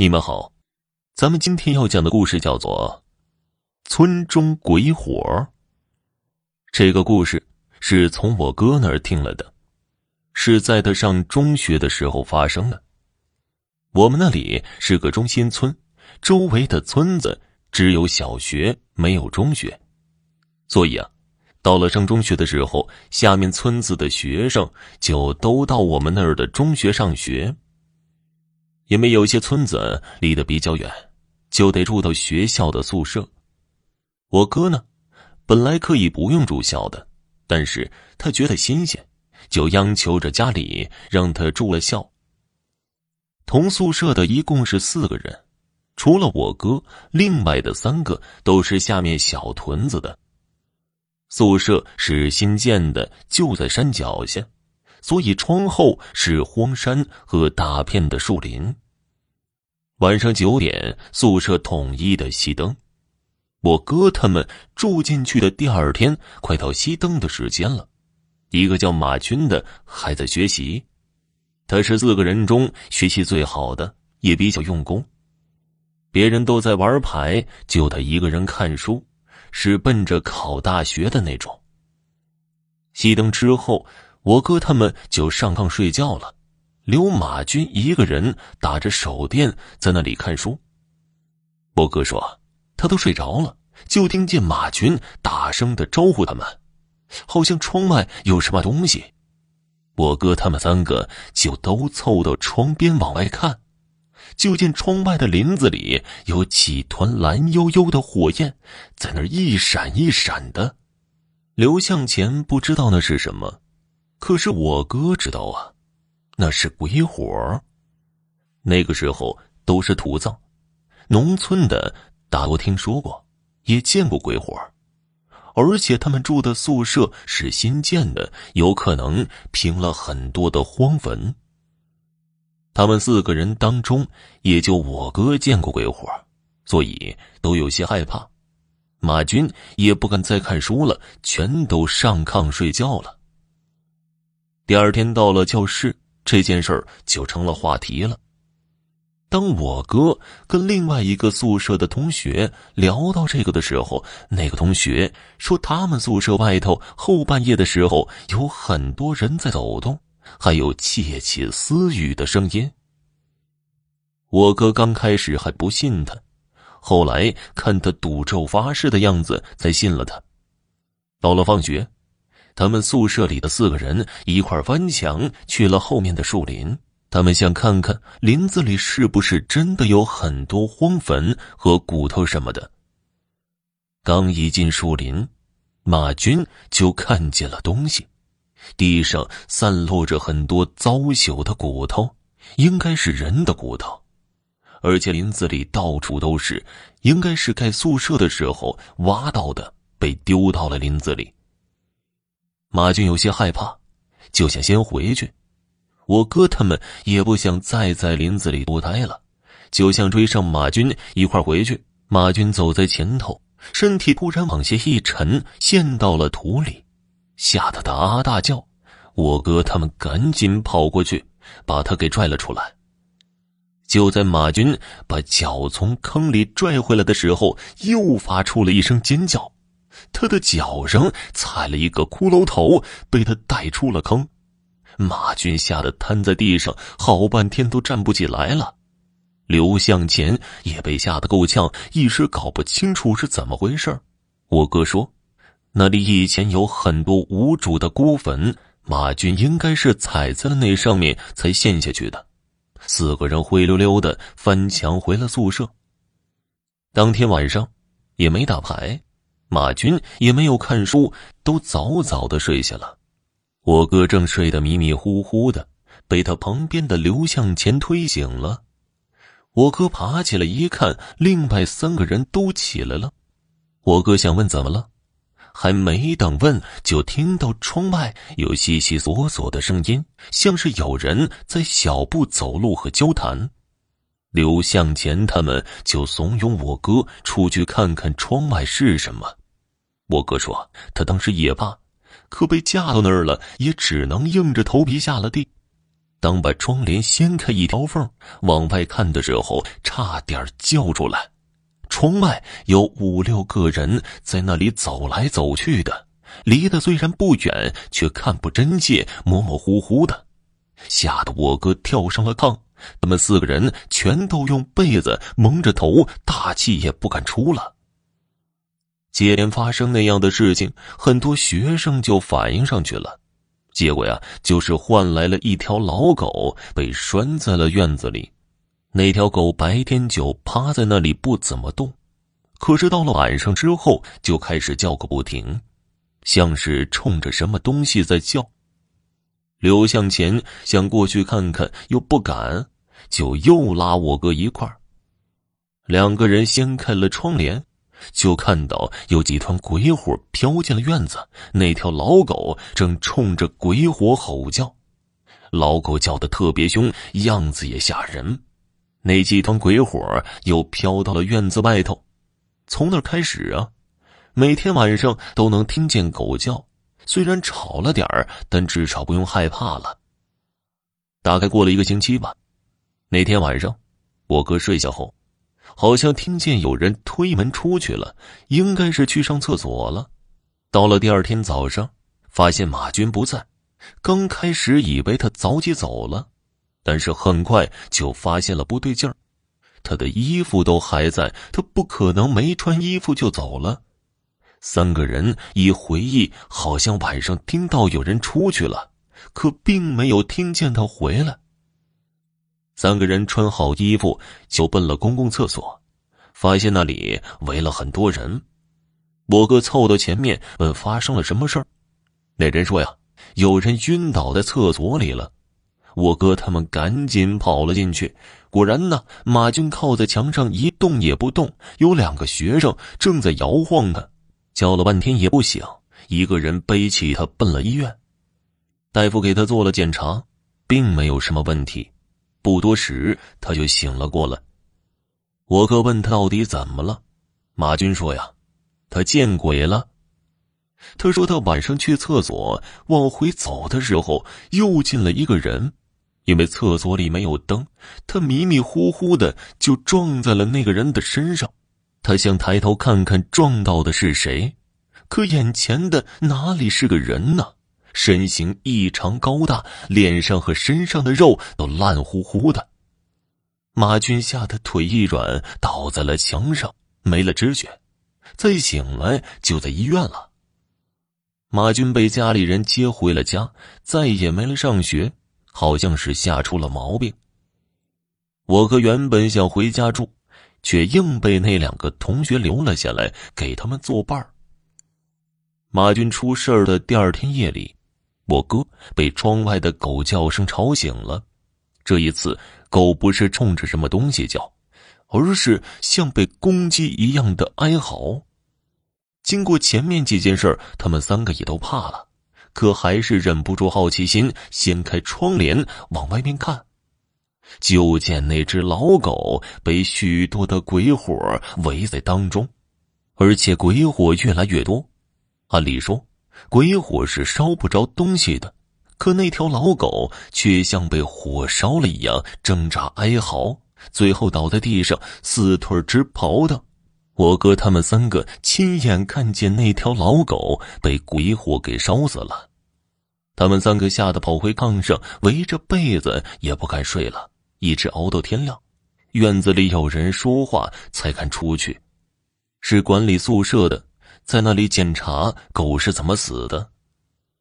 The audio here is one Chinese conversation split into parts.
你们好，咱们今天要讲的故事叫做《村中鬼火》。这个故事是从我哥那儿听了的，是在他上中学的时候发生的。我们那里是个中心村，周围的村子只有小学，没有中学，所以啊，到了上中学的时候，下面村子的学生就都到我们那儿的中学上学。因为有些村子离得比较远，就得住到学校的宿舍。我哥呢，本来可以不用住校的，但是他觉得新鲜，就央求着家里让他住了校。同宿舍的一共是四个人，除了我哥，另外的三个都是下面小屯子的。宿舍是新建的，就在山脚下。所以窗后是荒山和大片的树林。晚上九点，宿舍统一的熄灯。我哥他们住进去的第二天，快到熄灯的时间了。一个叫马军的还在学习，他是四个人中学习最好的，也比较用功。别人都在玩牌，就他一个人看书，是奔着考大学的那种。熄灯之后。我哥他们就上炕睡觉了，留马军一个人打着手电在那里看书。我哥说他都睡着了，就听见马军大声的招呼他们，好像窗外有什么东西。我哥他们三个就都凑到窗边往外看，就见窗外的林子里有几团蓝幽幽的火焰，在那一闪一闪的。刘向前不知道那是什么。可是我哥知道啊，那是鬼火。那个时候都是土葬，农村的大多听说过，也见过鬼火，而且他们住的宿舍是新建的，有可能平了很多的荒坟。他们四个人当中，也就我哥见过鬼火，所以都有些害怕。马军也不敢再看书了，全都上炕睡觉了。第二天到了教室，这件事儿就成了话题了。当我哥跟另外一个宿舍的同学聊到这个的时候，那个同学说他们宿舍外头后半夜的时候有很多人在走动，还有窃窃私语的声音。我哥刚开始还不信他，后来看他赌咒发誓的样子，才信了他。到了放学。他们宿舍里的四个人一块翻墙去了后面的树林，他们想看看林子里是不是真的有很多荒坟和骨头什么的。刚一进树林，马军就看见了东西，地上散落着很多糟朽的骨头，应该是人的骨头，而且林子里到处都是，应该是盖宿舍的时候挖到的，被丢到了林子里。马军有些害怕，就想先回去。我哥他们也不想再在林子里多待了，就想追上马军一块回去。马军走在前头，身体突然往下一沉，陷到了土里，吓得他啊大叫。我哥他们赶紧跑过去，把他给拽了出来。就在马军把脚从坑里拽回来的时候，又发出了一声尖叫。他的脚上踩了一个骷髅头，被他带出了坑。马军吓得瘫在地上，好半天都站不起来了。刘向前也被吓得够呛，一时搞不清楚是怎么回事。我哥说，那里以前有很多无主的孤坟，马军应该是踩在了那上面才陷下去的。四个人灰溜溜的翻墙回了宿舍。当天晚上，也没打牌。马军也没有看书，都早早的睡下了。我哥正睡得迷迷糊糊的，被他旁边的刘向前推醒了。我哥爬起来一看，另外三个人都起来了。我哥想问怎么了，还没等问，就听到窗外有悉悉索索的声音，像是有人在小步走路和交谈。刘向前他们就怂恿我哥出去看看窗外是什么。我哥说他当时也怕，可被架到那儿了，也只能硬着头皮下了地。当把窗帘掀开一条缝，往外看的时候，差点叫出来。窗外有五六个人在那里走来走去的，离得虽然不远，却看不真切，模模糊糊的，吓得我哥跳上了炕。他们四个人全都用被子蒙着头，大气也不敢出了。接连发生那样的事情，很多学生就反映上去了。结果呀，就是换来了一条老狗被拴在了院子里。那条狗白天就趴在那里不怎么动，可是到了晚上之后就开始叫个不停，像是冲着什么东西在叫。刘向前想过去看看，又不敢，就又拉我哥一块儿。两个人掀开了窗帘。就看到有几团鬼火飘进了院子，那条老狗正冲着鬼火吼叫，老狗叫的特别凶，样子也吓人。那几团鬼火又飘到了院子外头，从那开始啊，每天晚上都能听见狗叫，虽然吵了点，但至少不用害怕了。大概过了一个星期吧，那天晚上，我哥睡下后。好像听见有人推门出去了，应该是去上厕所了。到了第二天早上，发现马军不在。刚开始以为他早起走了，但是很快就发现了不对劲儿。他的衣服都还在，他不可能没穿衣服就走了。三个人一回忆，好像晚上听到有人出去了，可并没有听见他回来。三个人穿好衣服就奔了公共厕所，发现那里围了很多人。我哥凑到前面问发生了什么事儿，那人说呀，有人晕倒在厕所里了。我哥他们赶紧跑了进去，果然呢，马军靠在墙上一动也不动，有两个学生正在摇晃他，叫了半天也不醒。一个人背起他奔了医院，大夫给他做了检查，并没有什么问题。不多时，他就醒了过来。我哥问他到底怎么了，马军说：“呀，他见鬼了。”他说他晚上去厕所，往回走的时候又进了一个人，因为厕所里没有灯，他迷迷糊糊的就撞在了那个人的身上。他想抬头看看撞到的是谁，可眼前的哪里是个人呢？身形异常高大，脸上和身上的肉都烂乎乎的。马军吓得腿一软，倒在了墙上，没了知觉。再醒来，就在医院了。马军被家里人接回了家，再也没了上学，好像是吓出了毛病。我哥原本想回家住，却硬被那两个同学留了下来，给他们作伴。马军出事的第二天夜里。我哥被窗外的狗叫声吵醒了，这一次狗不是冲着什么东西叫，而是像被攻击一样的哀嚎。经过前面几件事，他们三个也都怕了，可还是忍不住好奇心，掀开窗帘往外面看，就见那只老狗被许多的鬼火围在当中，而且鬼火越来越多。按理说。鬼火是烧不着东西的，可那条老狗却像被火烧了一样挣扎哀嚎，最后倒在地上，四腿直刨的。我哥他们三个亲眼看见那条老狗被鬼火给烧死了，他们三个吓得跑回炕上，围着被子也不敢睡了，一直熬到天亮。院子里有人说话，才敢出去，是管理宿舍的。在那里检查狗是怎么死的，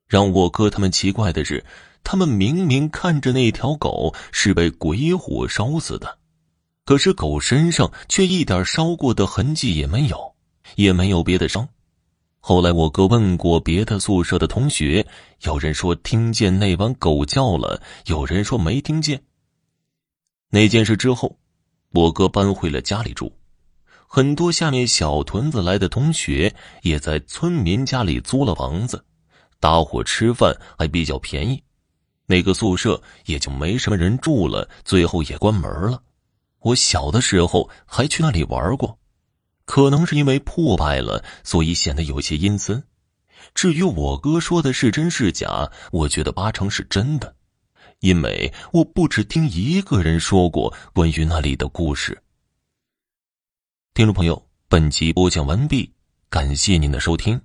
让我哥他们奇怪的是，他们明明看着那条狗是被鬼火烧死的，可是狗身上却一点烧过的痕迹也没有，也没有别的伤。后来我哥问过别的宿舍的同学，有人说听见那帮狗叫了，有人说没听见。那件事之后，我哥搬回了家里住。很多下面小屯子来的同学也在村民家里租了房子，搭伙吃饭还比较便宜，那个宿舍也就没什么人住了，最后也关门了。我小的时候还去那里玩过，可能是因为破败了，所以显得有些阴森。至于我哥说的是真是假，我觉得八成是真的，因为我不只听一个人说过关于那里的故事。听众朋友，本集播讲完毕，感谢您的收听。